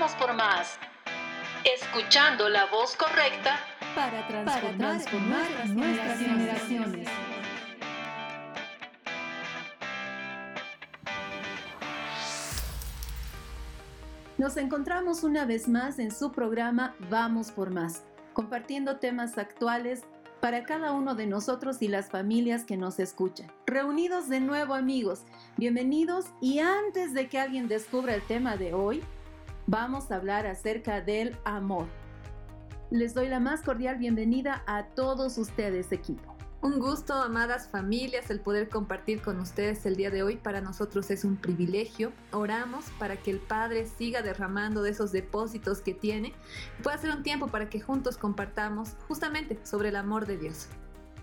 vamos por más. Escuchando la voz correcta para transformar, nuestras, generaciones. Nos encontramos una vez más en su programa Vamos por Más, compartiendo temas actuales para cada uno de nosotros y las familias que nos escuchan. Reunidos de nuevo amigos, bienvenidos y antes de que alguien descubra el tema de hoy, vamos a hablar acerca del amor. Les doy la más cordial bienvenida a todos ustedes equipo. Un gusto, amadas familias, el poder compartir con ustedes el día de hoy. Para nosotros es un privilegio. Oramos para que el Padre siga derramando de esos depósitos que tiene y pueda ser un tiempo para que juntos compartamos justamente sobre el amor de Dios.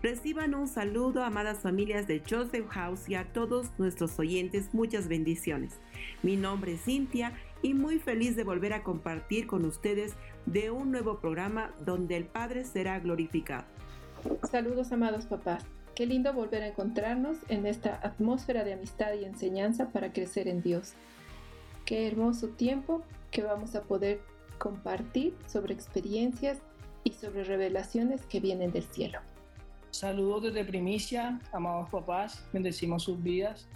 Reciban un saludo, amadas familias de Joseph House y a todos nuestros oyentes, muchas bendiciones. Mi nombre es Cintia y muy feliz de volver a compartir con ustedes de un nuevo programa donde el Padre será glorificado. Saludos amados papás. Qué lindo volver a encontrarnos en esta atmósfera de amistad y enseñanza para crecer en Dios. Qué hermoso tiempo que vamos a poder compartir sobre experiencias y sobre revelaciones que vienen del cielo. Saludos desde Primicia, amados papás, bendecimos sus vidas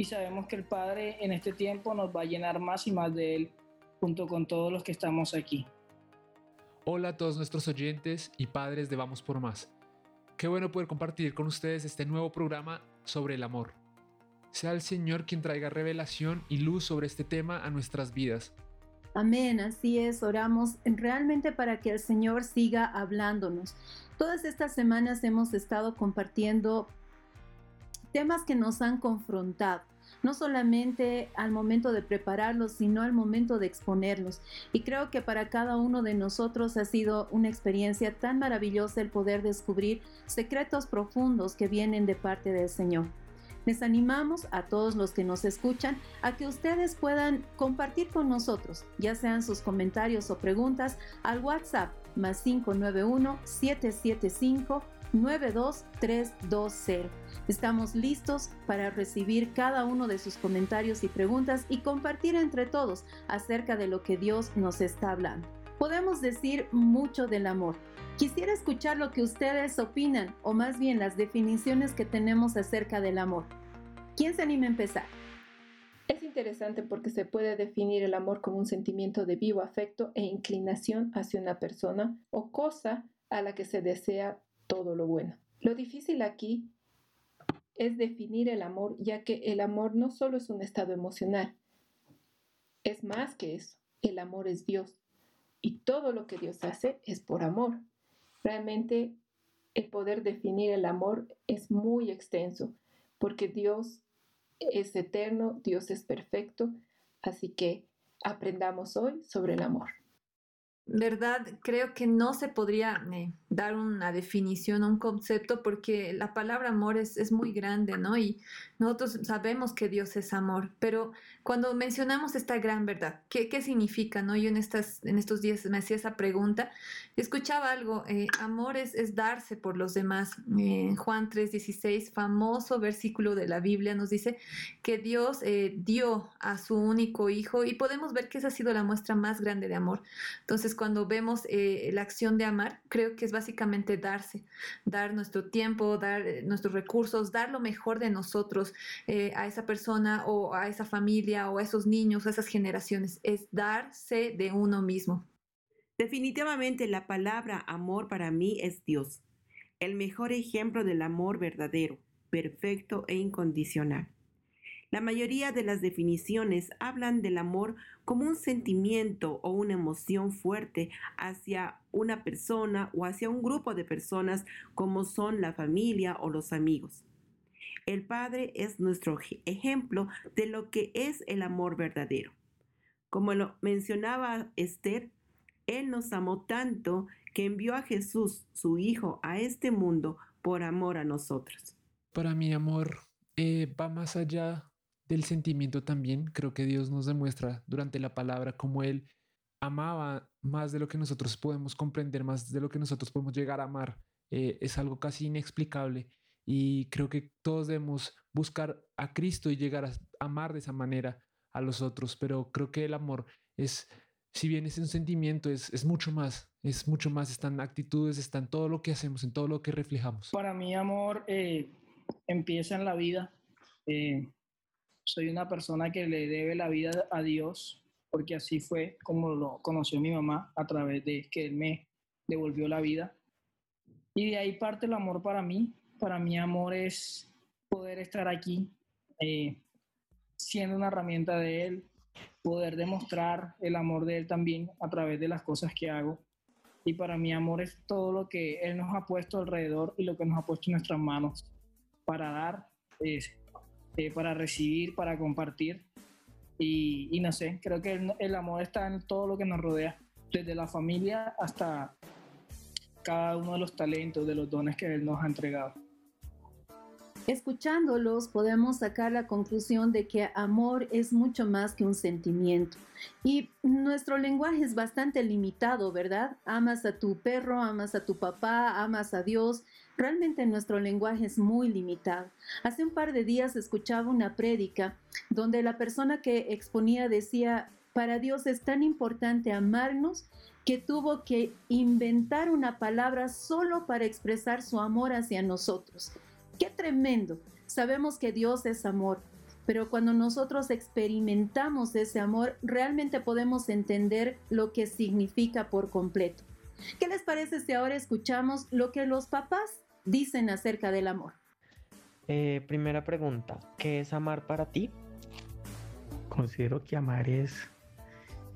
y sabemos que el Padre en este tiempo nos va a llenar más y más de Él junto con todos los que estamos aquí. Hola a todos nuestros oyentes y padres de Vamos por Más. Qué bueno poder compartir con ustedes este nuevo programa sobre el amor. Sea el Señor quien traiga revelación y luz sobre este tema a nuestras vidas. Amén, así es, oramos realmente para que el Señor siga hablándonos. Todas estas semanas hemos estado compartiendo temas que nos han confrontado no solamente al momento de prepararlos, sino al momento de exponerlos. Y creo que para cada uno de nosotros ha sido una experiencia tan maravillosa el poder descubrir secretos profundos que vienen de parte del Señor. Les animamos a todos los que nos escuchan a que ustedes puedan compartir con nosotros, ya sean sus comentarios o preguntas, al WhatsApp más 591 775 92320. Estamos listos para recibir cada uno de sus comentarios y preguntas y compartir entre todos acerca de lo que Dios nos está hablando. Podemos decir mucho del amor. Quisiera escuchar lo que ustedes opinan o más bien las definiciones que tenemos acerca del amor. ¿Quién se anima a empezar? Es interesante porque se puede definir el amor como un sentimiento de vivo afecto e inclinación hacia una persona o cosa a la que se desea todo lo bueno. Lo difícil aquí es definir el amor, ya que el amor no solo es un estado emocional, es más que eso. El amor es Dios y todo lo que Dios hace es por amor. Realmente el poder definir el amor es muy extenso, porque Dios es eterno, Dios es perfecto, así que aprendamos hoy sobre el amor verdad creo que no se podría eh, dar una definición, un concepto, porque la palabra amor es, es, muy grande, ¿no? Y nosotros sabemos que Dios es amor, pero cuando mencionamos esta gran verdad, ¿qué, qué significa, no? Yo en, estas, en estos días me hacía esa pregunta, escuchaba algo, eh, amor es, es, darse por los demás. Eh, Juan 3:16, famoso versículo de la Biblia, nos dice que Dios dio a su único hijo y podemos ver que esa ha sido la muestra más grande de amor. Entonces, cuando vemos eh, la acción de amar, creo que es básicamente darse, dar nuestro tiempo, dar eh, nuestros recursos, dar lo mejor de nosotros eh, a esa persona o a esa familia o a esos niños, a esas generaciones. Es darse de uno mismo. Definitivamente la palabra amor para mí es Dios, el mejor ejemplo del amor verdadero, perfecto e incondicional. La mayoría de las definiciones hablan del amor como un sentimiento o una emoción fuerte hacia una persona o hacia un grupo de personas como son la familia o los amigos. El Padre es nuestro ejemplo de lo que es el amor verdadero. Como lo mencionaba Esther, Él nos amó tanto que envió a Jesús, su Hijo, a este mundo por amor a nosotros. Para mi amor eh, va más allá del sentimiento también. Creo que Dios nos demuestra durante la palabra cómo Él amaba más de lo que nosotros podemos comprender, más de lo que nosotros podemos llegar a amar. Eh, es algo casi inexplicable y creo que todos debemos buscar a Cristo y llegar a amar de esa manera a los otros, pero creo que el amor es si bien es un sentimiento, es, es mucho más, es mucho más, están actitudes, están todo lo que hacemos, en todo lo que reflejamos. Para mí, amor, eh, empieza en la vida. Eh, soy una persona que le debe la vida a Dios, porque así fue como lo conoció mi mamá a través de que Él me devolvió la vida. Y de ahí parte el amor para mí. Para mí, amor es poder estar aquí, eh, siendo una herramienta de Él, poder demostrar el amor de Él también a través de las cosas que hago. Y para mí, amor es todo lo que Él nos ha puesto alrededor y lo que nos ha puesto en nuestras manos para dar, eh, para recibir, para compartir. Y, no sé, creo que el, el amor está en todo lo que nos rodea, desde la familia hasta cada uno de los talentos, de los dones que Él nos ha entregado. Escuchándolos podemos sacar la conclusión de que amor es mucho más que un sentimiento. Y nuestro lenguaje es bastante limitado, ¿verdad? Amas a tu perro, amas a tu papá, amas a Dios. Realmente nuestro lenguaje es muy limitado. Hace un par de días escuchaba una prédica donde la persona que exponía decía, para Dios es tan importante amarnos que tuvo que inventar una palabra solo para expresar su amor hacia nosotros. Qué tremendo. Sabemos que Dios es amor, pero cuando nosotros experimentamos ese amor, realmente podemos entender lo que significa por completo. ¿Qué les parece si ahora escuchamos lo que los papás dicen acerca del amor? Eh, primera pregunta, ¿qué es amar para ti? Considero que amar es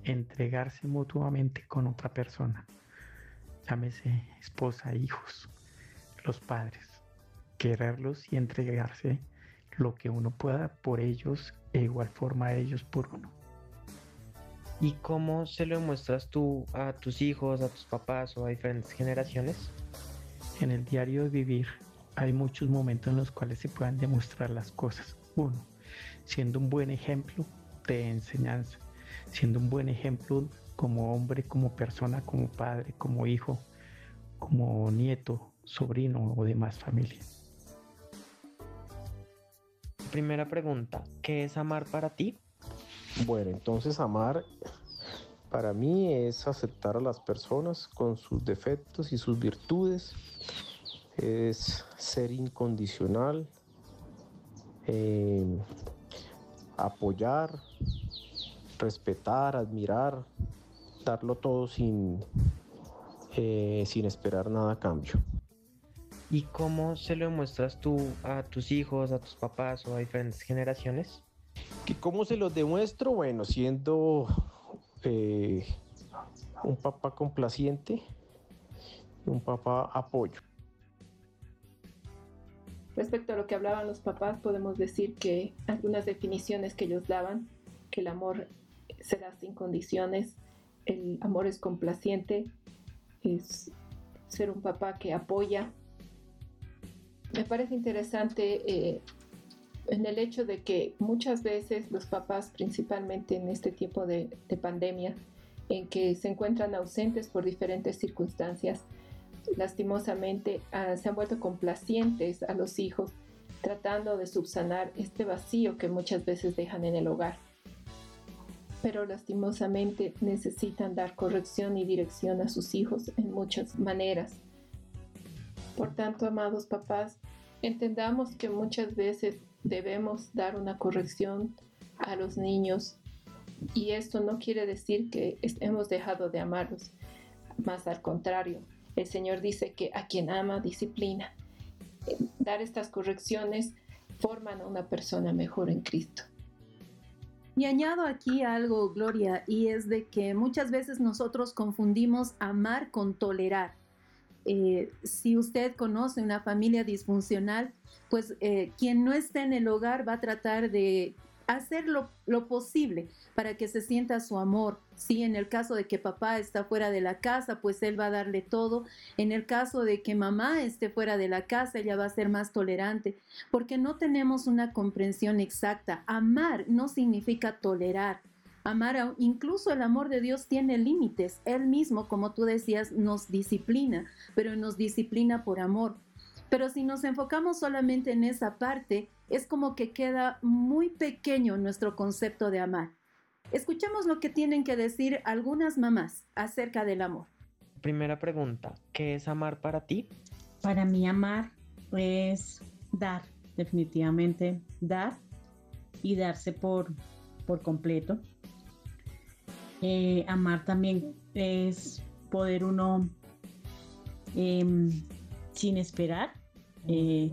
entregarse mutuamente con otra persona, llámese esposa, hijos, los padres quererlos y entregarse lo que uno pueda por ellos e igual forma ellos por uno. ¿Y cómo se lo muestras tú a tus hijos, a tus papás o a diferentes generaciones? En el diario de vivir hay muchos momentos en los cuales se puedan demostrar las cosas. Uno, siendo un buen ejemplo de enseñanza, siendo un buen ejemplo como hombre, como persona, como padre, como hijo, como nieto, sobrino o demás familia. Primera pregunta, ¿qué es amar para ti? Bueno, entonces amar para mí es aceptar a las personas con sus defectos y sus virtudes, es ser incondicional, eh, apoyar, respetar, admirar, darlo todo sin, eh, sin esperar nada a cambio. ¿Y cómo se lo demuestras tú a tus hijos, a tus papás o a diferentes generaciones? ¿Que ¿Cómo se los demuestro? Bueno, siendo eh, un papá complaciente, un papá apoyo. Respecto a lo que hablaban los papás, podemos decir que algunas definiciones que ellos daban, que el amor se da sin condiciones, el amor es complaciente, es ser un papá que apoya, me parece interesante eh, en el hecho de que muchas veces los papás, principalmente en este tiempo de, pandemia, en que se encuentran ausentes por diferentes circunstancias, lastimosamente ah, se han vuelto complacientes a los hijos, tratando de subsanar este vacío que muchas veces dejan en el hogar. Pero lastimosamente necesitan dar corrección y dirección a sus hijos en muchas maneras. Por tanto, amados papás, entendamos que muchas veces debemos dar una corrección a los niños y esto no quiere decir que hemos dejado de amarlos, más al contrario, el Señor dice que a quien ama disciplina. Dar estas correcciones forman a una persona mejor en Cristo. Y añado aquí algo, Gloria, y es de que muchas veces nosotros confundimos amar con tolerar. Eh, si usted conoce una familia disfuncional, pues eh, quien no esté en el hogar va a tratar de hacer lo, posible para que se sienta su amor. Si en el caso de que papá está fuera de la casa, pues él va a darle todo. En el caso de que mamá esté fuera de la casa, ella va a ser más tolerante, porque no tenemos una comprensión exacta. Amar no significa tolerar. Amar, incluso el amor de Dios tiene límites. Él mismo, como tú decías, nos disciplina, pero nos disciplina por amor. Pero si nos enfocamos solamente en esa parte, es como que queda muy pequeño nuestro concepto de amar. Escuchemos lo que tienen que decir algunas mamás acerca del amor. Primera pregunta, ¿qué es amar para ti? Para mí amar es dar, definitivamente dar y darse por, por completo. Eh, amar también es poder uno em, sin esperar, eh,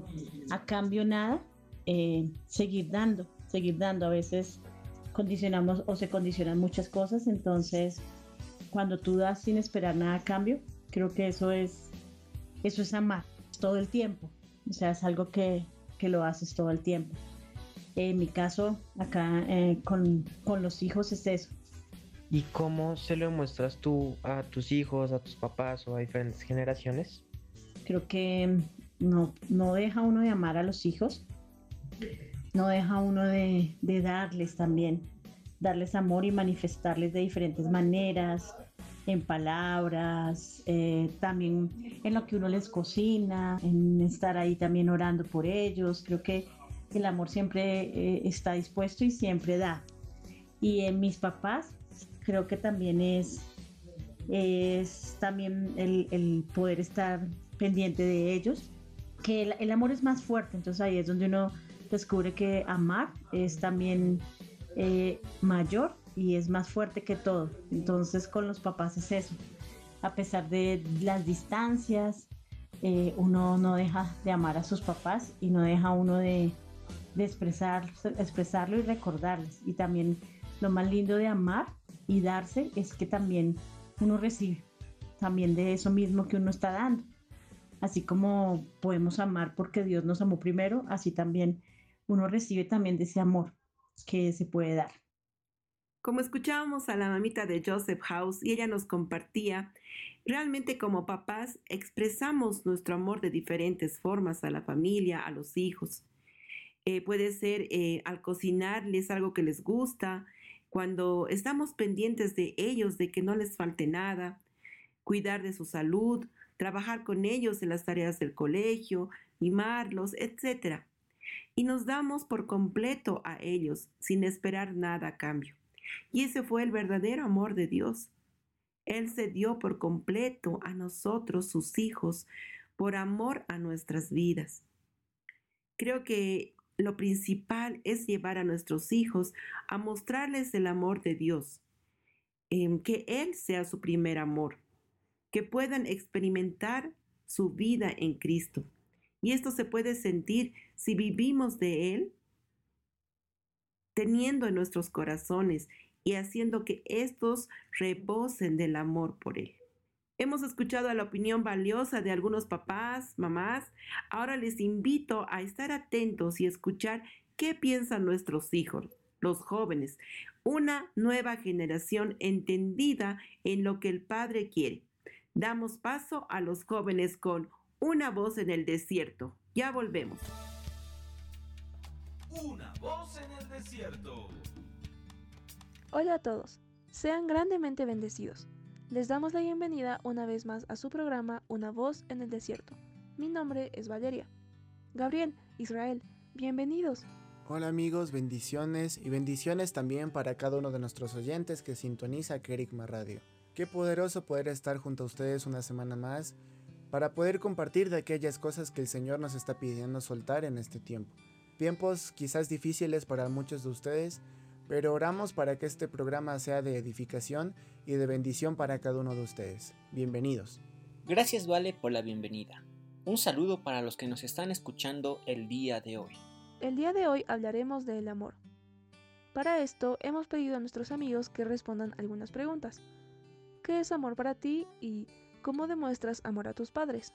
a cambio nada, eh, seguir dando, seguir dando. A veces condicionamos o se condicionan muchas cosas, entonces cuando tú das sin esperar nada a cambio, creo que eso es, eso es amar todo el tiempo. O sea, es algo que, que lo haces todo el tiempo. En mi caso, acá eh, con, con los hijos es eso. ¿Y cómo se lo muestras tú a tus hijos, a tus papás o a diferentes generaciones? Creo que no, no deja uno de amar a los hijos, no deja uno de, de darles también, darles amor y manifestarles de diferentes maneras, en palabras, eh, también en lo que uno les cocina, en estar ahí también orando por ellos. Creo que el amor siempre eh, está dispuesto y siempre da. Y en mis papás, creo que también es, es también el, el poder estar pendiente de ellos, que el, el, amor es más fuerte, entonces ahí es donde uno descubre que amar es también eh, mayor y es más fuerte que todo. Entonces con los papás es eso. A pesar de las distancias, eh, uno no deja de amar a sus papás y no deja uno de, de expresar, expresarlo y recordarles. Y también lo más lindo de amar y darse es que también uno recibe también de eso mismo que uno está dando. Así como podemos amar porque Dios nos amó primero, así también uno recibe también de ese amor que se puede dar. Como escuchábamos a la mamita de Joseph House y ella nos compartía, realmente como papás expresamos nuestro amor de diferentes formas a la familia, a los hijos. Eh, puede ser eh, al cocinarles algo que les gusta, cuando estamos pendientes de ellos, de que no les falte nada, cuidar de su salud, trabajar con ellos en las tareas del colegio, mimarlos, etc. Y nos damos por completo a ellos sin esperar nada a cambio. Y ese fue el verdadero amor de Dios. Él se dio por completo a nosotros, sus hijos, por amor a nuestras vidas. Creo que lo principal es llevar a nuestros hijos a mostrarles el amor de Dios, que Él sea su primer amor, que puedan experimentar su vida en Cristo. Y esto se puede sentir si vivimos de Él teniendo en nuestros corazones y haciendo que estos rebosen del amor por Él. Hemos escuchado la opinión valiosa de algunos papás, mamás. Ahora les invito a estar atentos y escuchar qué piensan nuestros hijos, los jóvenes, una nueva generación entendida en lo que el Padre quiere. Damos paso a los jóvenes con una voz en el desierto. Ya volvemos. Una voz en el desierto. Hola a todos, sean grandemente bendecidos. Les damos la bienvenida una vez más a su programa Una voz en el desierto. Mi nombre es Valeria. Gabriel, Israel, bienvenidos. Hola amigos, bendiciones y bendiciones también para cada uno de nuestros oyentes que sintoniza Kerigma Radio. Qué poderoso poder estar junto a ustedes una semana más para poder compartir de aquellas cosas que el Señor nos está pidiendo soltar en este tiempo. Tiempos quizás difíciles para muchos de ustedes, pero oramos para que este programa sea de edificación y de bendición para cada uno de ustedes. Bienvenidos. Gracias Vale por la bienvenida. Un saludo para los que nos están escuchando el día de hoy. El día de hoy hablaremos del amor. Para esto hemos pedido a nuestros amigos que respondan algunas preguntas. ¿Qué es amor para ti y cómo demuestras amor a tus padres?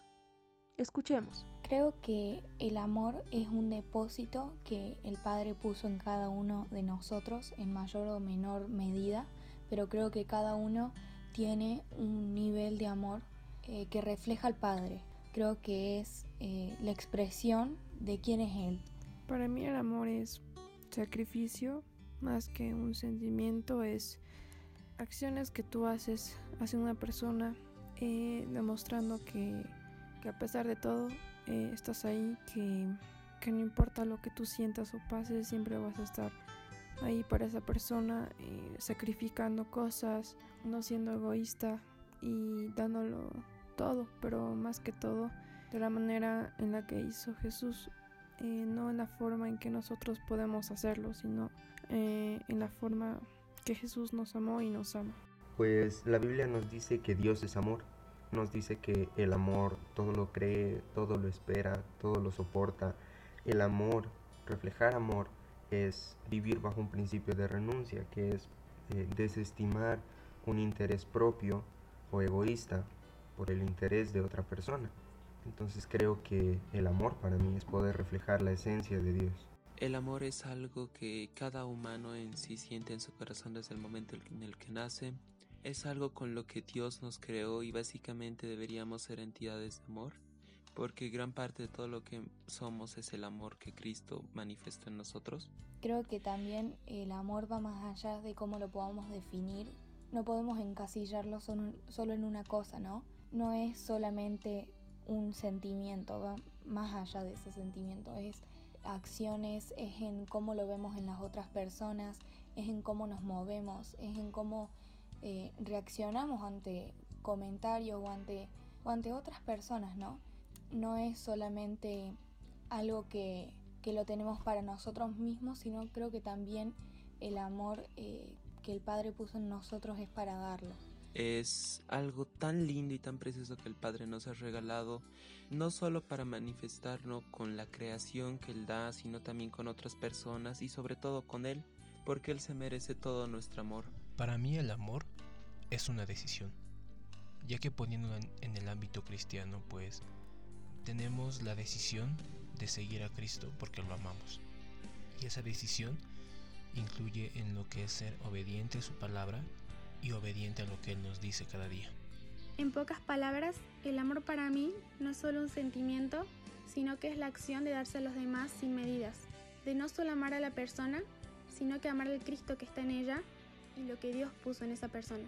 Escuchemos. Creo que el amor es un depósito que el Padre puso en cada uno de nosotros en mayor o menor medida, pero creo que cada uno tiene un nivel de amor eh, que refleja al Padre. Creo que es eh, la expresión de quién es Él. Para mí el amor es sacrificio, más que un sentimiento, es acciones que tú haces hacia una persona, eh, demostrando que a pesar de todo eh, estás ahí, que, que, no importa lo que tú sientas o pases, siempre vas a estar ahí para esa persona, eh, sacrificando cosas, no siendo egoísta y dándolo todo, pero más que todo de la manera en la que hizo Jesús, no en la forma en que nosotros podemos hacerlo, sino en la forma que Jesús nos amó y nos ama. Pues la Biblia nos dice que Dios es amor, nos dice que el amor todo lo cree, todo lo espera, todo lo soporta. El amor, reflejar amor, es vivir bajo un principio de renuncia, que es eh, desestimar un interés propio o egoísta por el interés de otra persona. Entonces creo que el amor para mí es poder reflejar la esencia de Dios. El amor es algo que cada humano en sí siente en su corazón desde el momento en el que nace. Es algo con lo que Dios nos creó y básicamente deberíamos ser entidades de amor, porque gran parte de todo lo que somos es el amor que Cristo manifestó en nosotros. Creo que también el amor va más allá de cómo lo podamos definir. No podemos encasillarlo solo en una cosa, ¿no? No es solamente un sentimiento, va más allá de ese sentimiento, es acciones, es en cómo lo vemos en las otras personas, es en cómo nos movemos, es en cómo eh, reaccionamos ante comentarios o ante, ante otras personas, ¿no? No es solamente algo que, que, lo tenemos para nosotros mismos, sino creo que también el amor eh, que el Padre puso en nosotros es para darlo es algo tan lindo y tan precioso que el Padre nos ha regalado, no solo para manifestarnos con la creación que Él da, sino también con otras personas y sobre todo con Él, porque Él se merece todo nuestro amor. Para mí el amor es una decisión, ya que poniéndolo en, el ámbito cristiano, pues tenemos la decisión de seguir a Cristo porque lo amamos. Y esa decisión incluye en lo que es ser obediente a su palabra y obediente a lo que Él nos dice cada día. En pocas palabras, el amor para mí no es solo un sentimiento, sino que es la acción de darse a los demás sin medidas, de no solo amar a la persona, sino que amar al Cristo que está en ella y lo que Dios puso en esa persona.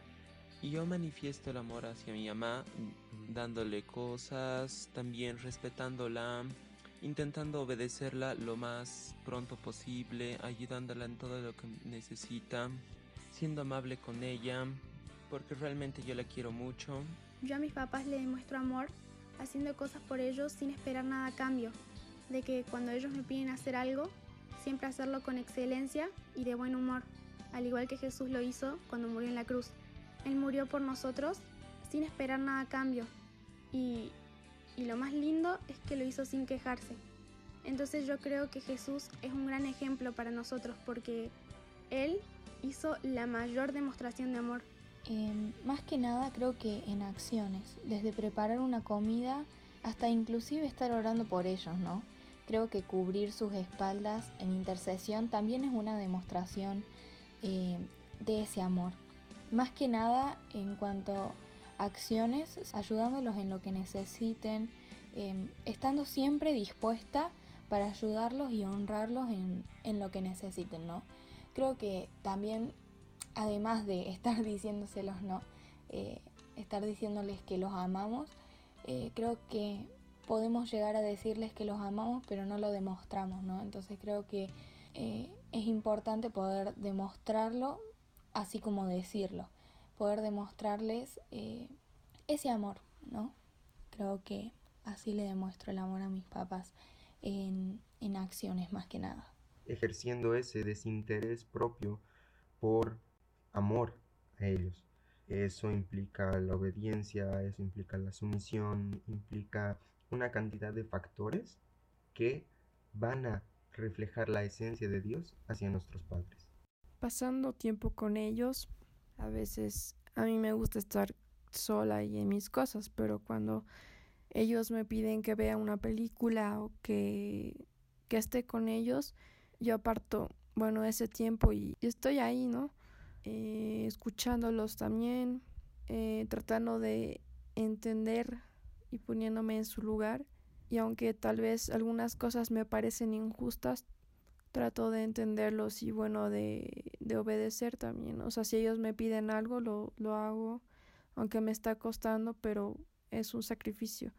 Y yo manifiesto el amor hacia mi mamá dándole cosas, también respetándola, intentando obedecerla lo más pronto posible, ayudándola en todo lo que necesita, siendo amable con ella, porque realmente yo la quiero mucho. Yo a mis papás le demuestro amor haciendo cosas por ellos sin esperar nada a cambio, de que cuando ellos me piden hacer algo, siempre hacerlo con excelencia y de buen humor, al igual que Jesús lo hizo cuando murió en la cruz. Él murió por nosotros sin esperar nada a cambio y, y lo más lindo es que lo hizo sin quejarse. Entonces yo creo que Jesús es un gran ejemplo para nosotros porque Él hizo la mayor demostración de amor? Em, más que nada creo que en acciones, desde preparar una comida hasta inclusive estar orando por ellos, ¿no? Creo que cubrir sus espaldas en intercesión también es una demostración eh, de ese amor. Más que nada en cuanto a acciones, ayudándolos en lo que necesiten, em, estando siempre dispuesta para ayudarlos y honrarlos en, en lo que necesiten, ¿no? Creo que también, además de estar diciéndoselos, ¿no? Eh, estar diciéndoles que los amamos, eh, creo que podemos llegar a decirles que los amamos, pero no lo demostramos, ¿no? Entonces creo que eh, es importante poder demostrarlo, así como decirlo, poder demostrarles ese amor, ¿no? Creo que así le demuestro el amor a mis papás en acciones más que nada ejerciendo ese desinterés propio por amor a ellos. Eso implica la obediencia, eso implica la sumisión, implica una cantidad de factores que van a reflejar la esencia de Dios hacia nuestros padres. Pasando tiempo con ellos, a veces a mí me gusta estar sola y en mis cosas, pero cuando ellos me piden que vea una película o que, que esté con ellos, yo aparto, bueno, ese tiempo y, estoy ahí, ¿no? Eh, escuchándolos también, eh, tratando de entender y poniéndome en su lugar. Y aunque tal vez algunas cosas me parecen injustas, trato de entenderlos y bueno, de, de obedecer también. O sea, si ellos me piden algo, lo, lo hago, aunque me está costando, pero es un sacrificio.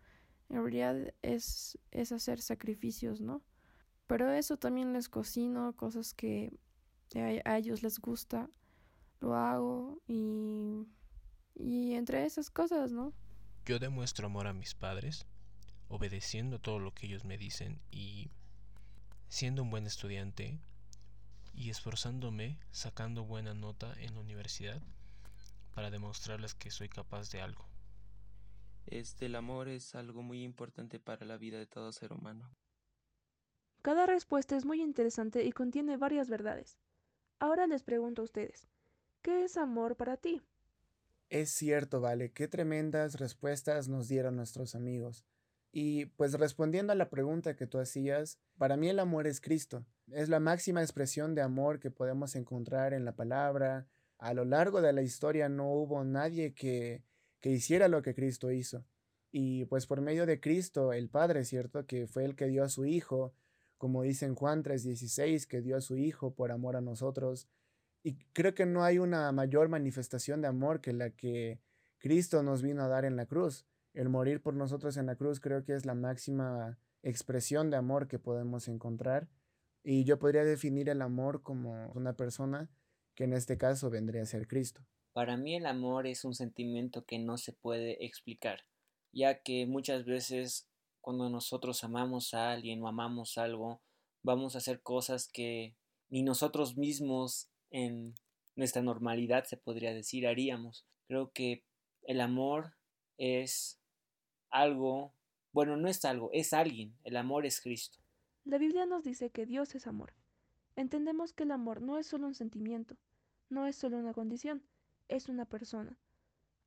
En realidad es, es hacer sacrificios, ¿no? Pero eso también les cocino, cosas que a, ellos les gusta, lo hago y, y entre esas cosas, ¿no? Yo demuestro amor a mis padres, obedeciendo todo lo que ellos me dicen y siendo un buen estudiante y esforzándome, sacando buena nota en la universidad para demostrarles que soy capaz de algo. Este, el amor es algo muy importante para la vida de todo ser humano. Cada respuesta es muy interesante y contiene varias verdades. Ahora les pregunto a ustedes, ¿qué es amor para ti? Es cierto, vale, qué tremendas respuestas nos dieron nuestros amigos. Y pues respondiendo a la pregunta que tú hacías, para mí el amor es Cristo. Es la máxima expresión de amor que podemos encontrar en la palabra. A lo largo de la historia no hubo nadie que, que hiciera lo que Cristo hizo. Y pues por medio de Cristo, el Padre, ¿cierto? Que fue el que dio a su Hijo, como dice en Juan 3:16, que dio a su Hijo por amor a nosotros. Y creo que no hay una mayor manifestación de amor que la que Cristo nos vino a dar en la cruz el morir por nosotros en la cruz creo que es la máxima expresión de amor que podemos encontrar. Y yo podría definir el amor como una persona que en este caso vendría a ser Cristo. Para mí el amor es un sentimiento que no se puede explicar, ya que muchas veces cuando nosotros amamos a alguien o amamos algo, vamos a hacer cosas que ni nosotros mismos en nuestra normalidad se podría decir haríamos. Creo que el amor es algo, bueno, no es algo, es alguien, el amor es Cristo. La Biblia nos dice que Dios es amor. Entendemos que el amor no es solo un sentimiento, no es solo una condición, es una persona.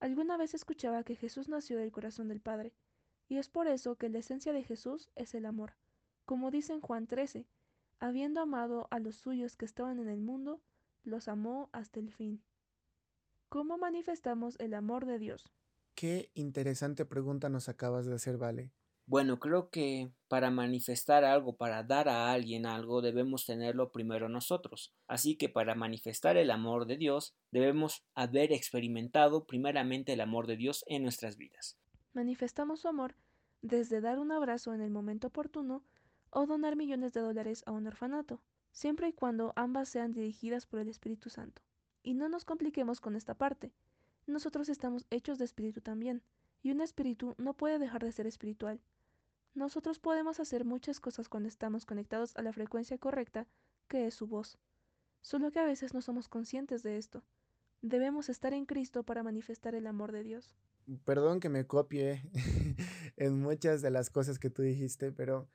Alguna vez escuchaba que Jesús nació del corazón del Padre, y es por eso que la esencia de Jesús es el amor. Como dice en Juan 13, habiendo amado a los suyos que estaban en el mundo, los amó hasta el fin. ¿Cómo manifestamos el amor de Dios? Qué interesante pregunta nos acabas de hacer, Vale. Bueno, creo que para manifestar algo, para dar a alguien algo, debemos tenerlo primero nosotros. Así que para manifestar el amor de Dios, debemos haber experimentado primeramente el amor de Dios en nuestras vidas. Manifestamos su amor desde dar un abrazo en el momento oportuno o donar millones de dólares a un orfanato, siempre y cuando ambas sean dirigidas por el Espíritu Santo. Y no nos compliquemos con esta parte nosotros estamos hechos de espíritu también, y un espíritu no puede dejar de ser espiritual. Nosotros podemos hacer muchas cosas cuando estamos conectados a la frecuencia correcta, que es su voz. Solo que a veces no somos conscientes de esto. Debemos estar en Cristo para manifestar el amor de Dios. Perdón que me copie en muchas de las cosas que tú dijiste, pero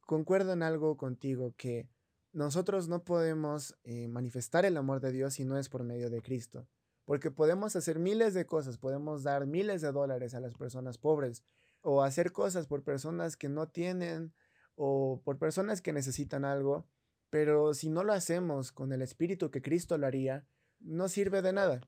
concuerdo en algo contigo, que nosotros no podemos eh, manifestar el amor de Dios si no es por medio de Cristo. Porque podemos hacer miles de cosas, podemos dar miles de dólares a las personas pobres o hacer cosas por personas que no tienen o por personas que necesitan algo, pero si no lo hacemos con el espíritu que Cristo lo haría, no sirve de nada.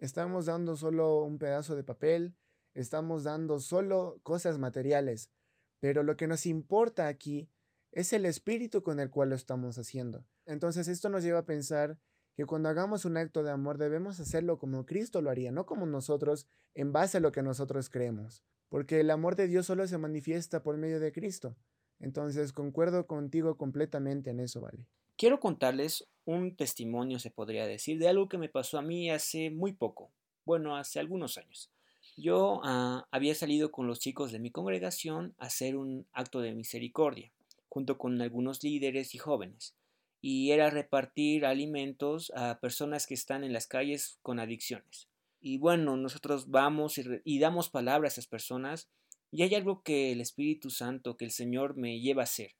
Estamos dando solo un pedazo de papel, estamos dando solo cosas materiales, pero lo que nos importa aquí es el espíritu con el cual lo estamos haciendo. Entonces esto nos lleva a pensar que cuando hagamos un acto de amor debemos hacerlo como Cristo lo haría, no como nosotros, en base a lo que nosotros creemos, porque el amor de Dios solo se manifiesta por medio de Cristo. Entonces, concuerdo contigo completamente en eso, ¿vale? Quiero contarles un testimonio, se podría decir, de algo que me pasó a mí hace muy poco, bueno, hace algunos años. Yo ah, había salido con los chicos de mi congregación a hacer un acto de misericordia, junto con algunos líderes y jóvenes y era repartir alimentos a personas que están en las calles con adicciones. Y bueno, nosotros vamos y, damos palabras a esas personas y hay algo que el Espíritu Santo, que el Señor me lleva a hacer,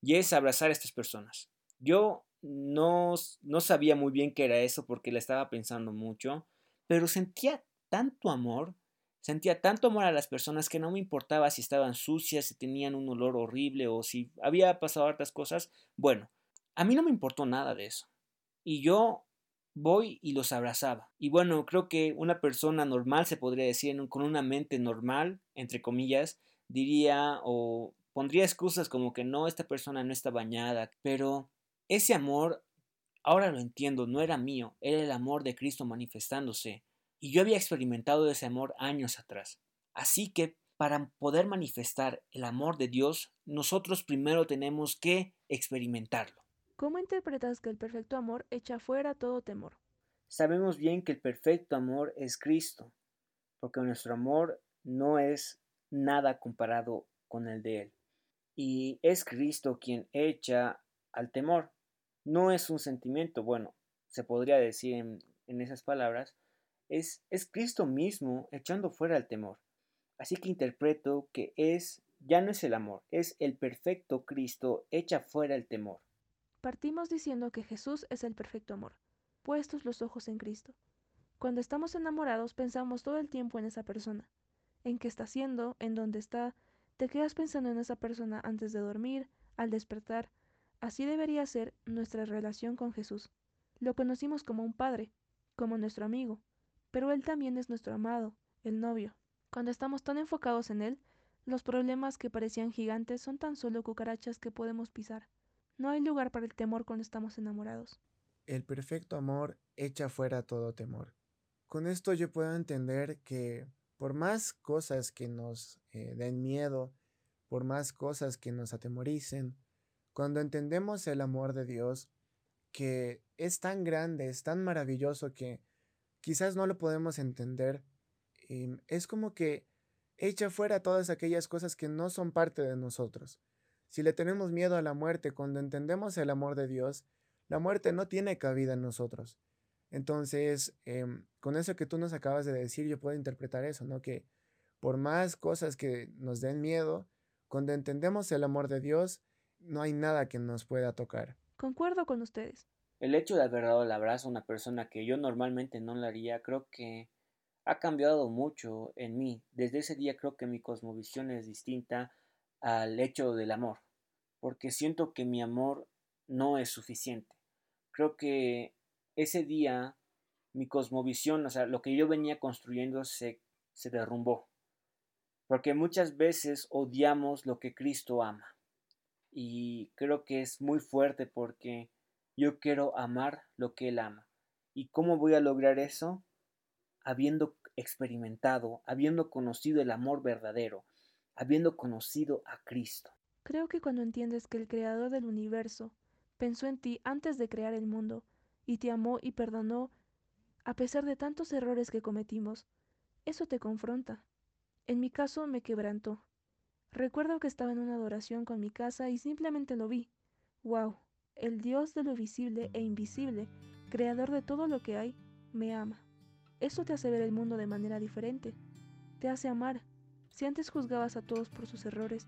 y es abrazar a estas personas. Yo no, no sabía muy bien qué era eso porque la estaba pensando mucho, pero sentía tanto amor, sentía tanto amor a las personas que no me importaba si estaban sucias, si tenían un olor horrible o si había pasado hartas cosas. Bueno, a mí no me importó nada de eso. Y yo voy y los abrazaba. Y bueno, creo que una persona normal, se podría decir, con una mente normal, entre comillas, diría o pondría excusas como que no, esta persona no está bañada. Pero ese amor, ahora lo entiendo, no era mío, era el amor de Cristo manifestándose. Y yo había experimentado ese amor años atrás. Así que para poder manifestar el amor de Dios, nosotros primero tenemos que experimentarlo. ¿Cómo interpretas que el perfecto amor echa fuera todo temor? Sabemos bien que el perfecto amor es Cristo, porque nuestro amor no es nada comparado con el de Él. Y es Cristo quien echa al temor. No es un sentimiento, bueno, se podría decir en, en esas palabras, es, es Cristo mismo echando fuera el temor. Así que interpreto que es, ya no es el amor, es el perfecto Cristo echa fuera el temor. Partimos diciendo que Jesús es el perfecto amor, puestos los ojos en Cristo. Cuando estamos enamorados pensamos todo el tiempo en esa persona, en qué está haciendo, en dónde está, te quedas pensando en esa persona antes de dormir, al despertar. Así debería ser nuestra relación con Jesús. Lo conocimos como un padre, como nuestro amigo, pero Él también es nuestro amado, el novio. Cuando estamos tan enfocados en Él, los problemas que parecían gigantes son tan solo cucarachas que podemos pisar. No hay lugar para el temor cuando estamos enamorados. El perfecto amor echa fuera todo temor. Con esto yo puedo entender que por más cosas que nos eh, den miedo, por más cosas que nos atemoricen, cuando entendemos el amor de Dios, que es tan grande, es tan maravilloso que quizás no lo podemos entender, em, es como que echa fuera todas aquellas cosas que no son parte de nosotros. Si le tenemos miedo a la muerte, cuando entendemos el amor de Dios, la muerte no tiene cabida en nosotros. Entonces, em, con eso que tú nos acabas de decir, yo puedo interpretar eso, ¿no? Que por más cosas que nos den miedo, cuando entendemos el amor de Dios, no hay nada que nos pueda tocar. Concuerdo con ustedes. El hecho de haber dado el abrazo a una persona que yo normalmente no le haría, creo que ha cambiado mucho en mí. Desde ese día creo que mi cosmovisión es distinta al hecho del amor, porque siento que mi amor no es suficiente. Creo que ese día mi cosmovisión, o sea, lo que yo venía construyendo se, se derrumbó. Porque muchas veces odiamos lo que Cristo ama. Y creo que es muy fuerte porque yo quiero amar lo que Él ama. ¿Y cómo voy a lograr eso? Habiendo experimentado, habiendo conocido el amor verdadero, habiendo conocido a Cristo. Creo que cuando entiendes que el Creador del universo pensó en ti antes de crear el mundo, y te amó y perdonó a pesar de tantos errores que cometimos, eso te confronta. En mi caso me quebrantó. Recuerdo que estaba en una adoración con mi casa y simplemente lo vi. ¡Wow! El Dios de lo visible e invisible, creador de todo lo que hay, me ama. Eso te hace ver el mundo de manera diferente. Te hace amar. Si antes juzgabas a todos por sus errores,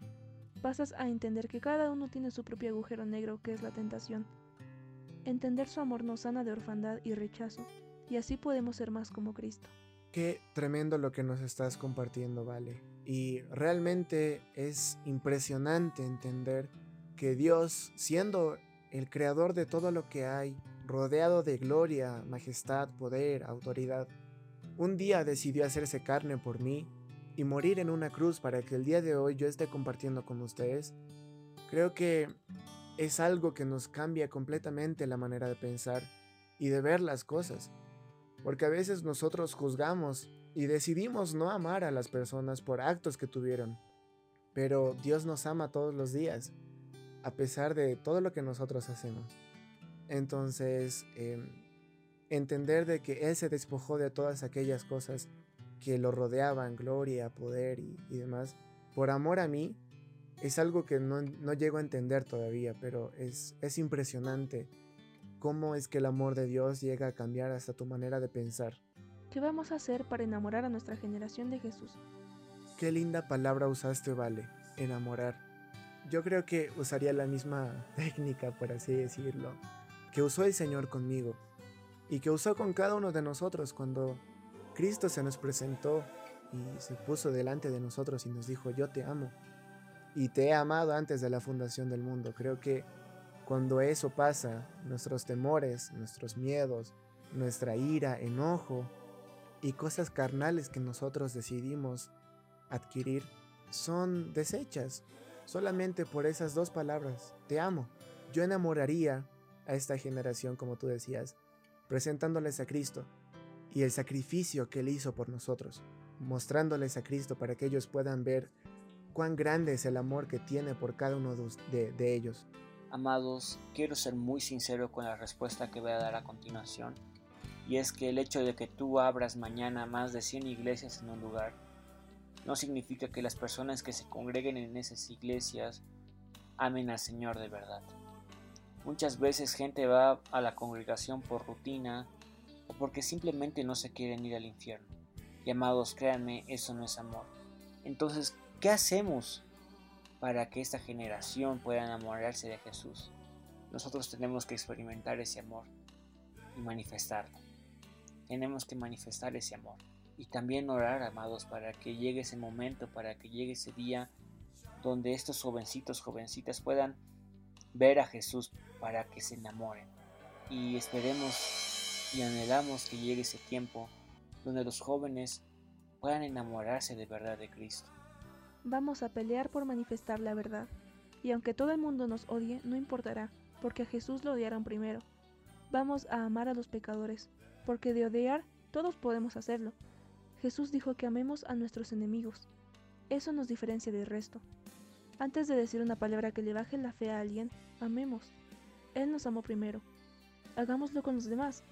pasas a entender que cada uno tiene su propio agujero negro que es la tentación. Entender su amor nos sana de orfandad y rechazo, y así podemos ser más como Cristo. Qué tremendo lo que nos estás compartiendo, Vale. Y realmente es impresionante entender que Dios, siendo el creador de todo lo que hay, rodeado de gloria, majestad, poder, autoridad, un día decidió hacerse carne por mí y morir en una cruz para que el día de hoy yo esté compartiendo con ustedes. Creo que es algo que nos cambia completamente la manera de pensar y de ver las cosas. Porque a veces nosotros juzgamos y decidimos no amar a las personas por actos que tuvieron. Pero Dios nos ama todos los días, a pesar de todo lo que nosotros hacemos. Entonces, em, entender de que Él se despojó de todas aquellas cosas que lo rodeaban, gloria, poder y, y demás, por amor a mí, es algo que no, no llego a entender todavía, pero es, es impresionante cómo es que el amor de Dios llega a cambiar hasta tu manera de pensar. ¿Qué vamos a hacer para enamorar a nuestra generación de Jesús? Qué linda palabra usaste, Vale, enamorar. Yo creo que usaría la misma técnica, por así decirlo, que usó el Señor conmigo y que usó con cada uno de nosotros cuando Cristo se nos presentó y se puso delante de nosotros y nos dijo, yo te amo y te he amado antes de la fundación del mundo. Creo que cuando eso pasa, nuestros temores, nuestros miedos, nuestra ira, enojo y cosas carnales que nosotros decidimos adquirir son desechas solamente por esas dos palabras, te amo. Yo enamoraría a esta generación, como tú decías, presentándoles a Cristo y el sacrificio que Él hizo por nosotros, mostrándoles a Cristo para que ellos puedan ver cuán grande es el amor que tiene por cada uno de, de ellos. Amados, quiero ser muy sincero con la respuesta que voy a dar a continuación, y es que el hecho de que tú abras mañana más de 100 iglesias en un lugar, no significa que las personas que se congreguen en esas iglesias amen al Señor de verdad. Muchas veces gente va a la congregación por rutina o porque simplemente no se quieren ir al infierno. Y amados, créanme, eso no es amor. Entonces, ¿qué hacemos para que esta generación pueda enamorarse de Jesús? Nosotros tenemos que experimentar ese amor y manifestarlo. Tenemos que manifestar ese amor. Y también orar, amados, para que llegue ese momento, para que llegue ese día donde estos jovencitos, jovencitas puedan ver a Jesús para que se enamoren. Y esperemos y anhelamos que llegue ese tiempo donde los jóvenes puedan enamorarse de verdad de Cristo. Vamos a pelear por manifestar la verdad. Y aunque todo el mundo nos odie, no importará, porque a Jesús lo odiaron primero. Vamos a amar a los pecadores, porque de odiar todos podemos hacerlo. Jesús dijo que amemos a nuestros enemigos. Eso nos diferencia del resto. Antes de decir una palabra que le baje la fe a alguien, amemos. Él nos amó primero. Hagámoslo con los demás.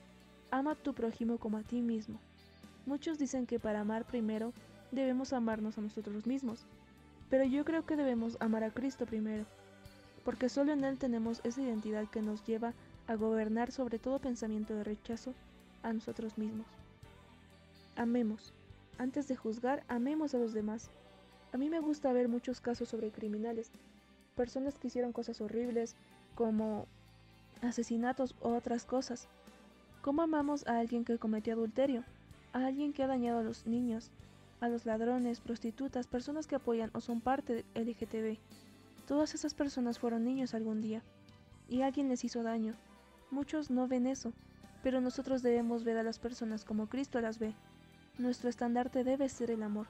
Ama a tu prójimo como a ti mismo. Muchos dicen que para amar primero debemos amarnos a nosotros mismos, pero yo creo que debemos amar a Cristo primero, porque solo en Él tenemos esa identidad que nos lleva a gobernar sobre todo pensamiento de rechazo a nosotros mismos. Amemos. Antes de juzgar, amemos a los demás. A mí me gusta ver muchos casos sobre criminales, personas que hicieron cosas horribles, como asesinatos u otras cosas. ¿Cómo amamos a alguien que cometió adulterio? A alguien que ha dañado a los niños, a los ladrones, prostitutas, personas que apoyan o son parte del LGTB. Todas esas personas fueron niños algún día, y alguien les hizo daño. Muchos no ven eso, pero nosotros debemos ver a las personas como Cristo las ve. Nuestro estandarte debe ser el amor.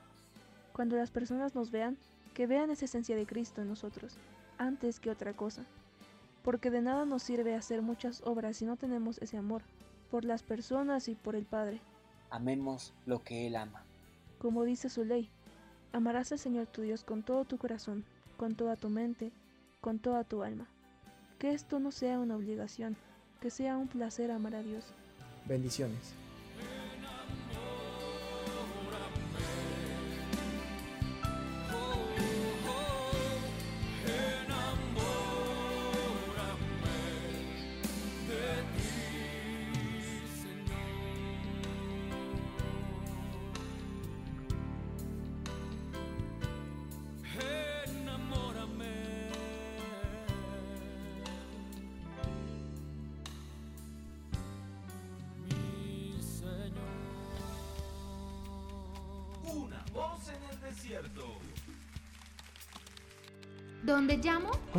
Cuando las personas nos vean, que vean esa esencia de Cristo en nosotros, antes que otra cosa. Porque de nada nos sirve hacer muchas obras si no tenemos ese amor, por las personas y por el Padre. Amemos lo que Él ama. Como dice su ley, amarás al Señor tu Dios con todo tu corazón, con toda tu mente, con toda tu alma. Que esto no sea una obligación, que sea un placer amar a Dios. Bendiciones.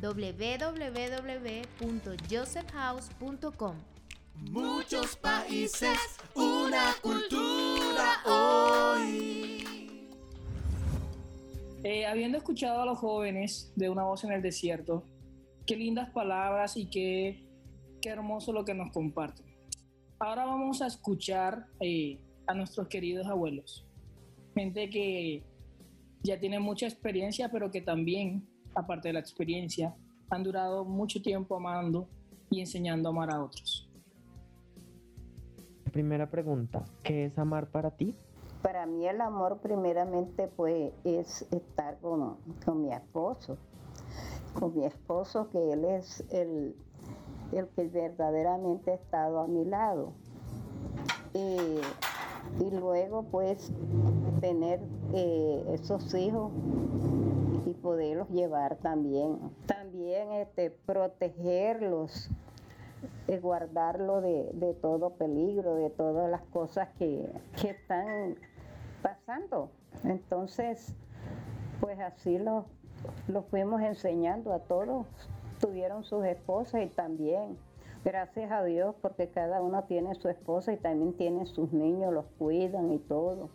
www.josephhouse.com. Muchos países, una cultura hoy. Eh, habiendo escuchado a los jóvenes de Una voz en el desierto, qué lindas palabras y qué, qué hermoso lo que nos comparten. Ahora vamos a escuchar eh, a nuestros queridos abuelos, gente que ya tiene mucha experiencia, pero que también, aparte de la experiencia, han durado mucho tiempo amando y enseñando a amar a otros. Primera pregunta, ¿qué es amar para ti? Para mí el amor primeramente pues es estar con, con mi esposo, con mi esposo que él es el, el que verdaderamente ha estado a mi lado. Y, y luego pues tener eh, esos hijos y poderlos llevar también. También este, protegerlos, eh, guardarlo de, de todo peligro, de todas las cosas que, que están pasando. Entonces, pues así lo, lo fuimos enseñando a todos. Tuvieron sus esposas y también Gracias a Dios porque cada uno tiene su esposa y también tiene sus niños, los cuidan y todo.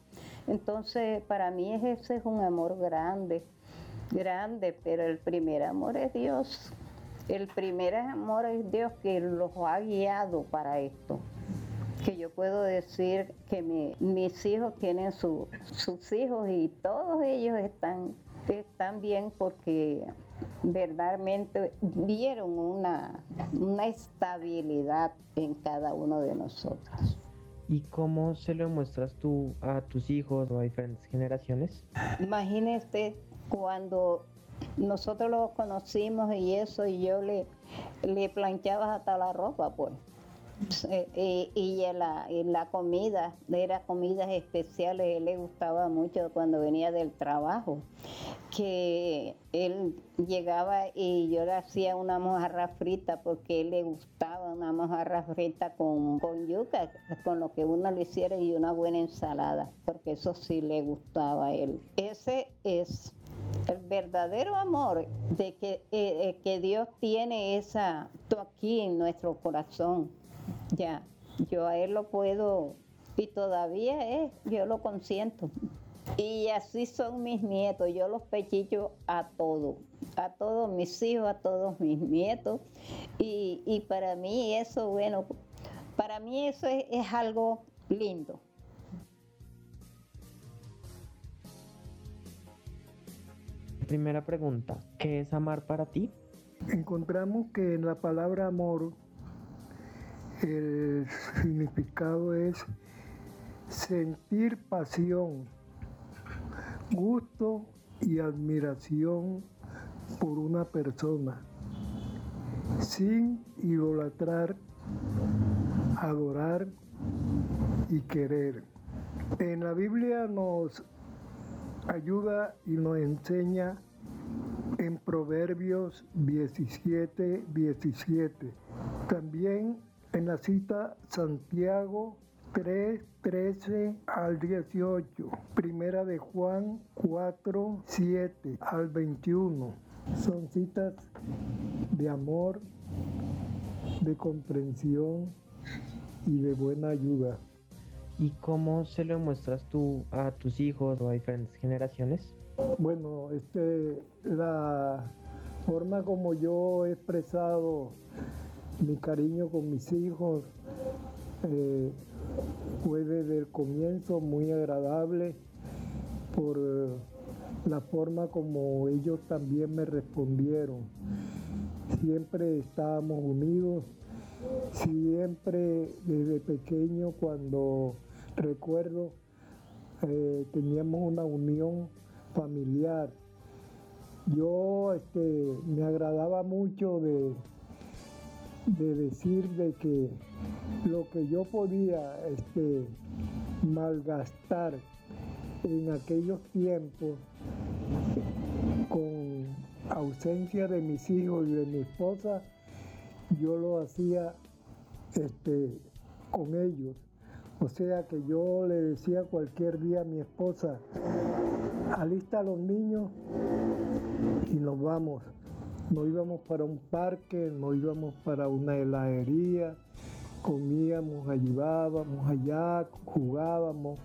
Entonces, para mí ese es un amor grande, grande, pero el primer amor es Dios. El primer amor es Dios que los ha guiado para esto. Que yo puedo decir que mis hijos tienen sus hijos y todos ellos están, están bien porque verdaderamente dieron una, una estabilidad en cada uno de nosotros. ¿Y cómo se lo muestras tú a tus hijos o a diferentes generaciones? Imagínese cuando nosotros los conocimos y eso, y yo le, le planchaba hasta la ropa, pues. Eh, y, la, la, comida, era comidas especiales, él le gustaba mucho cuando venía del trabajo, que él llegaba y yo le hacía una mojarra frita porque él le gustaba una mojarra frita con, con yuca, con lo que uno le hiciera y una buena ensalada, porque eso sí le gustaba a él. Ese es el verdadero amor de que, eh, eh, que Dios tiene esa aquí en nuestro corazón. Ya, yo a él lo puedo y todavía es, yo lo consiento. Y así son mis nietos, yo los pechillo a todos, a todos mis hijos, a todos mis nietos. Y, para mí eso, bueno, para mí eso es algo lindo. Primera pregunta, ¿qué es amar para ti? Encontramos que en la palabra amor el significado es sentir pasión, gusto y admiración por una persona, sin idolatrar, adorar y querer. En la Biblia nos ayuda y nos enseña en Proverbios 17, 17. También en la cita Santiago 3, 13 al 18. Primera de Juan 4, 7 al 21. Son citas de amor, de comprensión y de buena ayuda. ¿Y cómo se lo muestras tú a tus hijos o a diferentes generaciones? Bueno, este, la forma como yo he expresado mi cariño con mis hijos eh, fue desde el comienzo muy agradable por la forma como ellos también me respondieron. Siempre estábamos unidos, siempre desde pequeño cuando recuerdo, eh, teníamos una unión familiar. Yo este, me agradaba mucho de, de decir de que lo que yo podía este, malgastar en aquellos tiempos con ausencia de mis hijos y de mi esposa, yo lo hacía este, con ellos. O sea que yo le decía cualquier día a mi esposa, alista a los niños y nos vamos. Nos íbamos para un parque, nos íbamos para una heladería, comíamos, ayudábamos allá, jugábamos.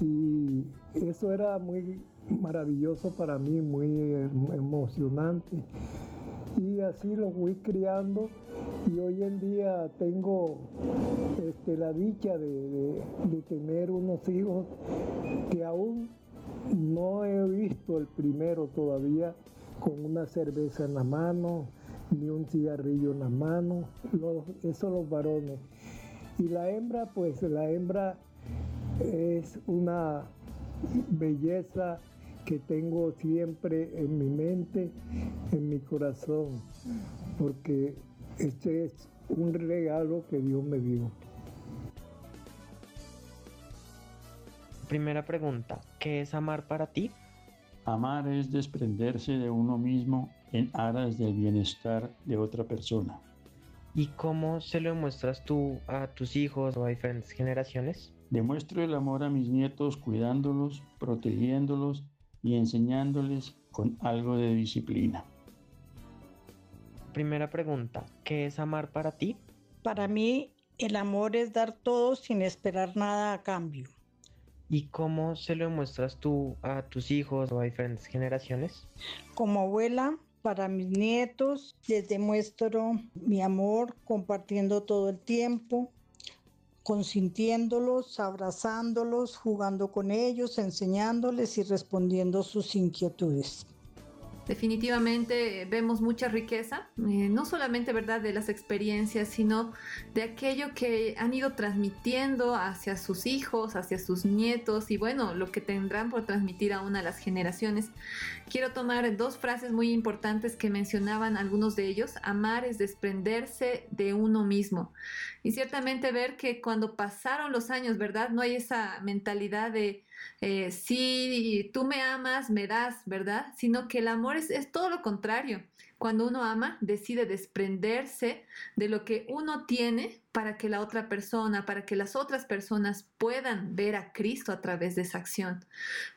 Y eso era muy maravilloso para mí, muy emocionante. Y así lo fui criando y hoy en día tengo este, la dicha de, tener unos hijos que aún no he visto el primero todavía con una cerveza en la mano, ni un cigarrillo en la mano, eso los varones. Y la hembra, pues la hembra es una belleza que tengo siempre en mi mente, en mi corazón, porque este es un regalo que Dios me dio. Primera pregunta, ¿qué es amar para ti? Amar es desprenderse de uno mismo en aras del bienestar de otra persona. ¿Y cómo se lo muestras tú a tus hijos o a diferentes generaciones? Demuestro el amor a mis nietos cuidándolos, protegiéndolos y enseñándoles con algo de disciplina. Primera pregunta, ¿qué es amar para ti? Para mí, el amor es dar todo sin esperar nada a cambio. ¿Y cómo se lo muestras tú a tus hijos o a diferentes generaciones? Como abuela, para mis nietos les demuestro mi amor compartiendo todo el tiempo, consintiéndolos, abrazándolos, jugando con ellos, enseñándoles y respondiendo sus inquietudes. Definitivamente vemos mucha riqueza, eh, no solamente verdad de las experiencias, sino de aquello que han ido transmitiendo hacia sus hijos, hacia sus nietos y bueno, lo que tendrán por transmitir aún a las generaciones. Quiero tomar dos frases muy importantes que mencionaban algunos de ellos. Amar es desprenderse de uno mismo. Y ciertamente ver que cuando pasaron los años, ¿verdad? No hay esa mentalidad de eh, si tú me amas, me das, ¿verdad? Sino que el amor es, es todo lo contrario. Cuando uno ama, decide desprenderse de lo que uno tiene para que la otra persona, para que las otras personas puedan ver a Cristo a través de esa acción.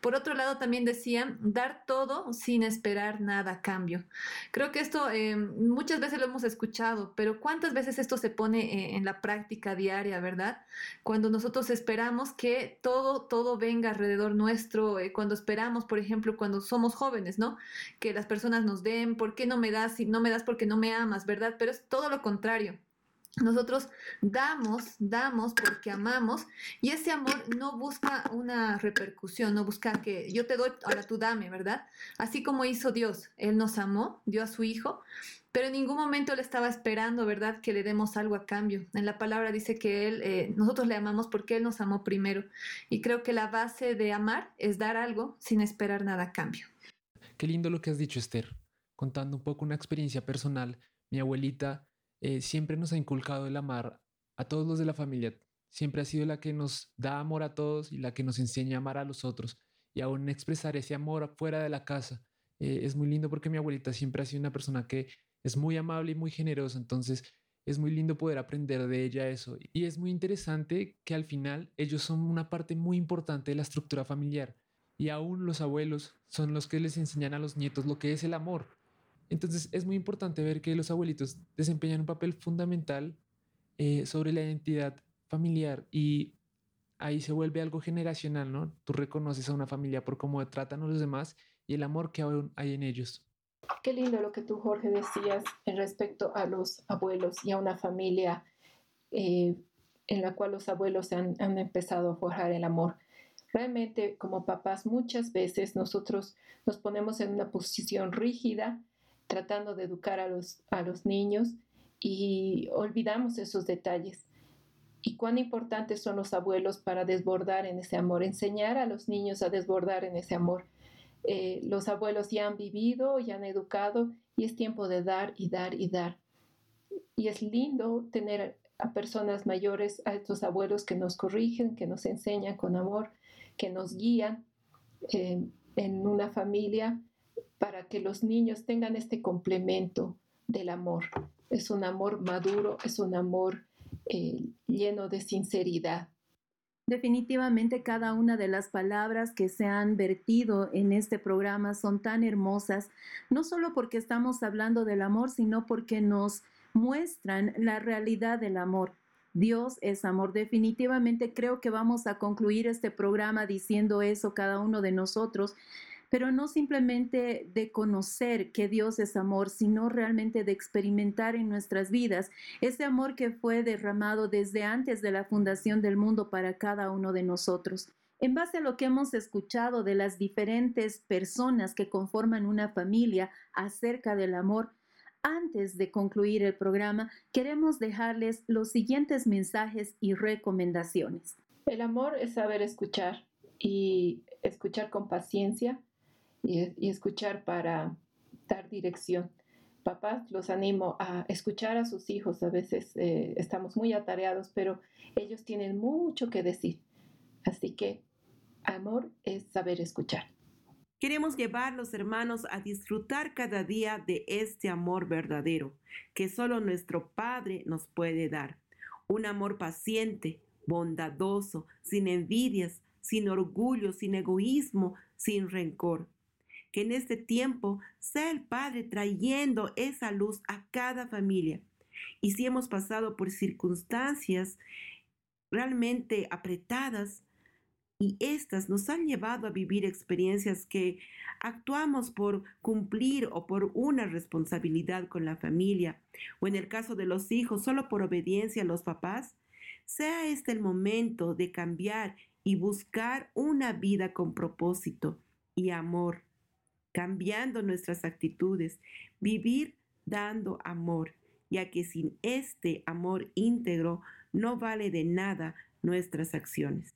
Por otro lado, también decían, dar todo sin esperar nada a cambio. Creo que esto eh, muchas veces lo hemos escuchado, pero ¿cuántas veces esto se pone eh, en la práctica diaria, verdad? Cuando nosotros esperamos que todo, todo venga alrededor nuestro, eh, cuando esperamos, por ejemplo, cuando somos jóvenes, ¿no? Que las personas nos den, ¿por qué no me das? Si no me das porque no me amas, ¿verdad? Pero es todo lo contrario. Nosotros damos, damos porque amamos y ese amor no busca una repercusión, no busca que yo te doy, ahora tú dame, ¿verdad? Así como hizo Dios, Él nos amó, dio a su Hijo, pero en ningún momento le estaba esperando, ¿verdad?, que le demos algo a cambio. En la palabra dice que Él, eh, nosotros le amamos porque Él nos amó primero y creo que la base de amar es dar algo sin esperar nada a cambio. Qué lindo lo que has dicho, Esther, contando un poco una experiencia personal. Mi abuelita eh, siempre nos ha inculcado el amar a todos los de la familia. Siempre ha sido la que nos da amor a todos y la que nos enseña a amar a los otros y aún expresar ese amor fuera de la casa. Eh, es muy lindo porque mi abuelita siempre ha sido una persona que es muy amable y muy generosa, entonces es muy lindo poder aprender de ella eso. Y es muy interesante que al final ellos son una parte muy importante de la estructura familiar y aún los abuelos son los que les enseñan a los nietos lo que es el amor. Entonces es muy importante ver que los abuelitos desempeñan un papel fundamental eh, sobre la identidad familiar y ahí se vuelve algo generacional, ¿no? Tú reconoces a una familia por cómo tratan a los demás y el amor que aún hay en ellos. Qué lindo lo que tú, Jorge, decías en respecto a los abuelos y a una familia eh, en la cual los abuelos han, han empezado a forjar el amor. Realmente, como papás, muchas veces nosotros nos ponemos en una posición rígida tratando de educar a los, a los niños y olvidamos esos detalles. Y cuán importantes son los abuelos para desbordar en ese amor, enseñar a los niños a desbordar en ese amor. Eh, los abuelos ya han vivido, ya han educado y es tiempo de dar y dar y dar. Y es lindo tener a personas mayores, a estos abuelos que nos corrigen, que nos enseñan con amor, que nos guían eh, en una familia para que los niños tengan este complemento del amor. Es un amor maduro, es un amor eh, lleno de sinceridad. Definitivamente cada una de las palabras que se han vertido en este programa son tan hermosas, no solo porque estamos hablando del amor, sino porque nos muestran la realidad del amor. Dios es amor. Definitivamente creo que vamos a concluir este programa diciendo eso cada uno de nosotros, pero no simplemente de conocer que Dios es amor, sino realmente de experimentar en nuestras vidas ese amor que fue derramado desde antes de la fundación del mundo para cada uno de nosotros. En base a lo que hemos escuchado de las diferentes personas que conforman una familia acerca del amor, antes de concluir el programa, queremos dejarles los siguientes mensajes y recomendaciones. El amor es saber escuchar y escuchar con paciencia, y, escuchar para dar dirección. Papás, los animo a escuchar a sus hijos. A veces eh, estamos muy atareados, pero ellos tienen mucho que decir. Así que amor es saber escuchar. Queremos llevar los hermanos a disfrutar cada día de este amor verdadero que solo nuestro Padre nos puede dar. Un amor paciente, bondadoso, sin envidias, sin orgullo, sin egoísmo, sin rencor Que en este tiempo sea el Padre trayendo esa luz a cada familia. Y si hemos pasado por circunstancias realmente apretadas, y estas nos han llevado a vivir experiencias que actuamos por cumplir o por una responsabilidad con la familia, o en el caso de los hijos, solo por obediencia a los papás, sea este el momento de cambiar y buscar una vida con propósito y amor, cambiando nuestras actitudes, vivir dando amor, ya que sin este amor íntegro no vale de nada nuestras acciones.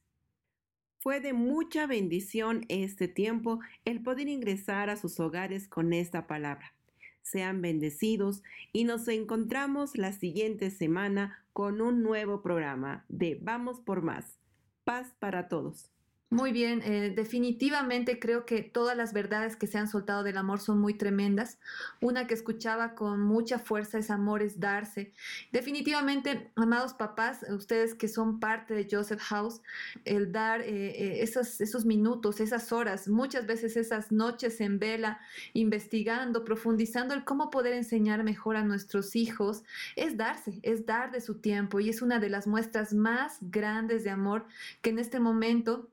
Fue de mucha bendición este tiempo el poder ingresar a sus hogares con esta palabra. Sean bendecidos y nos encontramos la siguiente semana con un nuevo programa de Vamos por Más. Paz para todos. Muy bien, eh, definitivamente creo que todas las verdades que se han soltado del amor son muy tremendas. Una que escuchaba con mucha fuerza es amor es darse. Definitivamente, amados papás, ustedes que son parte de Joseph House, el dar eh, eh, esos, esos minutos, esas horas, muchas veces esas noches en vela, investigando, profundizando el cómo poder enseñar mejor a nuestros hijos, es darse, es dar de su tiempo y es una de las muestras más grandes de amor que en este momento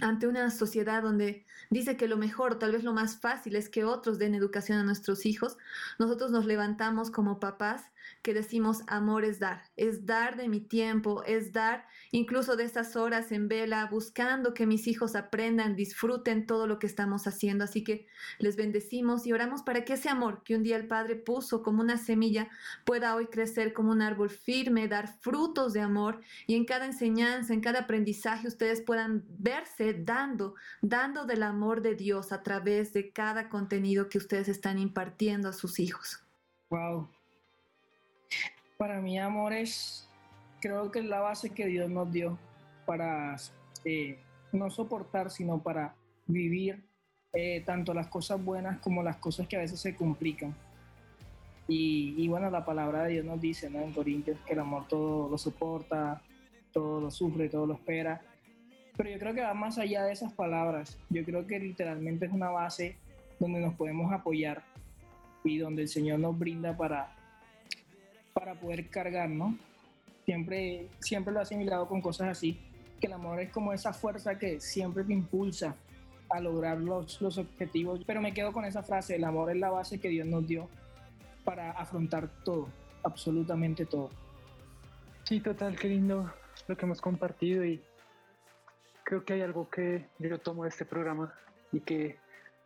ante una sociedad donde dice que lo mejor, tal vez lo más fácil es que otros den educación a nuestros hijos, nosotros nos levantamos como papás que decimos amor es dar, es dar de mi tiempo, es dar incluso de estas horas en vela, buscando que mis hijos aprendan, disfruten todo lo que estamos haciendo. Así que les bendecimos y oramos para que ese amor que un día el Padre puso como una semilla pueda hoy crecer como un árbol firme, dar frutos de amor y en cada enseñanza, en cada aprendizaje ustedes puedan verse dando, dando del amor de Dios a través de cada contenido que ustedes están impartiendo a sus hijos. Wow, para mí amor es, creo que es la base que Dios nos dio para eh, no soportar, sino para vivir eh, tanto las cosas buenas como las cosas que a veces se complican. Y, bueno, la palabra de Dios nos dice ¿no? en Corintios que el amor todo lo soporta, todo lo sufre, todo lo espera. Pero yo creo que va más allá de esas palabras. Yo creo que literalmente es una base donde nos podemos apoyar y donde el Señor nos brinda para, para poder cargar, ¿no? Siempre, siempre lo he asimilado con cosas así, que el amor es como esa fuerza que siempre te impulsa a lograr los, los objetivos, pero me quedo con esa frase, el amor es la base que Dios nos dio para afrontar todo, absolutamente todo. Sí, total, qué lindo lo que hemos compartido y creo que hay algo que yo tomo de este programa y que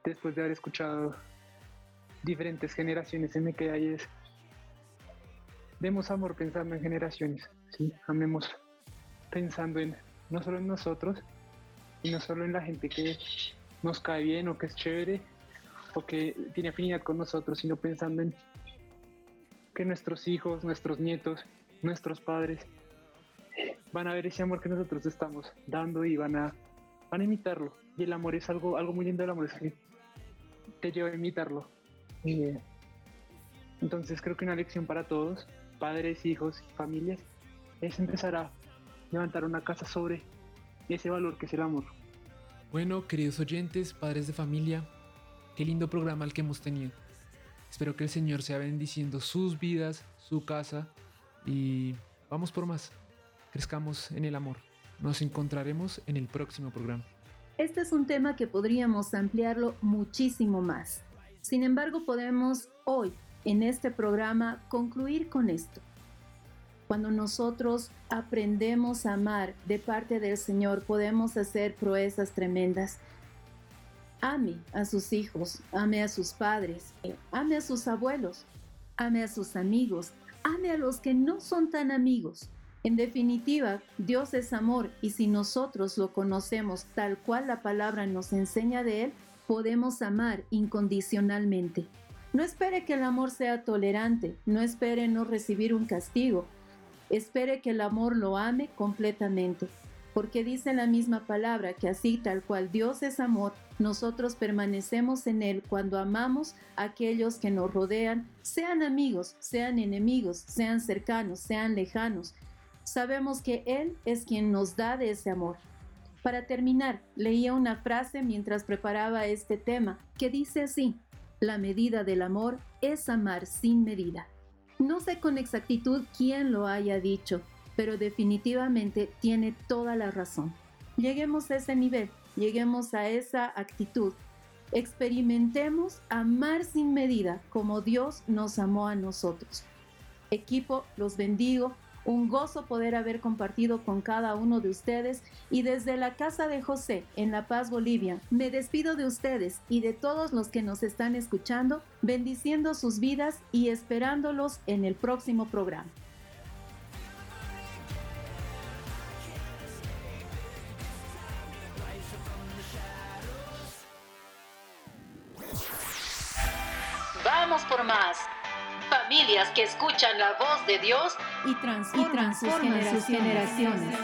después de haber escuchado diferentes generaciones se me queda ahí es demos amor pensando en generaciones. Amemos pensando en no solo en nosotros y no solo en la gente que nos cae bien o que es chévere o que tiene afinidad con nosotros, sino pensando en que nuestros hijos, nuestros nietos, nuestros padres van a ver ese amor que nosotros estamos dando y van a, van a imitarlo. Y el amor es algo, algo muy lindo del amor, es que te lleva a imitarlo. Eh, entonces creo que una lección para todos padres, hijos y familias, es empezar a levantar una casa sobre ese valor que es el amor. Bueno, queridos oyentes, padres de familia, qué lindo programa el que hemos tenido. Espero que el Señor sea bendiciendo sus vidas, su casa y vamos por más. Crezcamos en el amor. Nos encontraremos en el próximo programa. Este es un tema que podríamos ampliarlo muchísimo más. Sin embargo, podemos hoy en este programa concluir con esto. Cuando nosotros aprendemos a amar de parte del Señor, podemos hacer proezas tremendas. Ame a sus hijos, ame a sus padres, ame a sus abuelos, ame a sus amigos, ame a los que no son tan amigos. En definitiva, Dios es amor y si nosotros lo conocemos tal cual la palabra nos enseña de Él, podemos amar incondicionalmente. No espere que el amor sea tolerante, no espere no recibir un castigo, espere que el amor lo ame completamente, porque dice la misma palabra que así tal cual Dios es amor, nosotros permanecemos en Él cuando amamos a aquellos que nos rodean, sean amigos, sean enemigos, sean cercanos, sean lejanos. Sabemos que Él es quien nos da de ese amor. Para terminar, leía una frase mientras preparaba este tema que dice así, la medida del amor es amar sin medida. No sé con exactitud quién lo haya dicho, pero definitivamente tiene toda la razón. Lleguemos a ese nivel, lleguemos a esa actitud. Experimentemos amar sin medida como Dios nos amó a nosotros. Equipo, los bendigo un gozo poder haber compartido con cada uno de ustedes y desde la casa de José en La Paz, Bolivia, me despido de ustedes y de todos los que nos están escuchando, bendiciendo sus vidas y esperándolos en el próximo programa. Vamos por más familias que escuchan la voz de Dios y transforman, sus generaciones.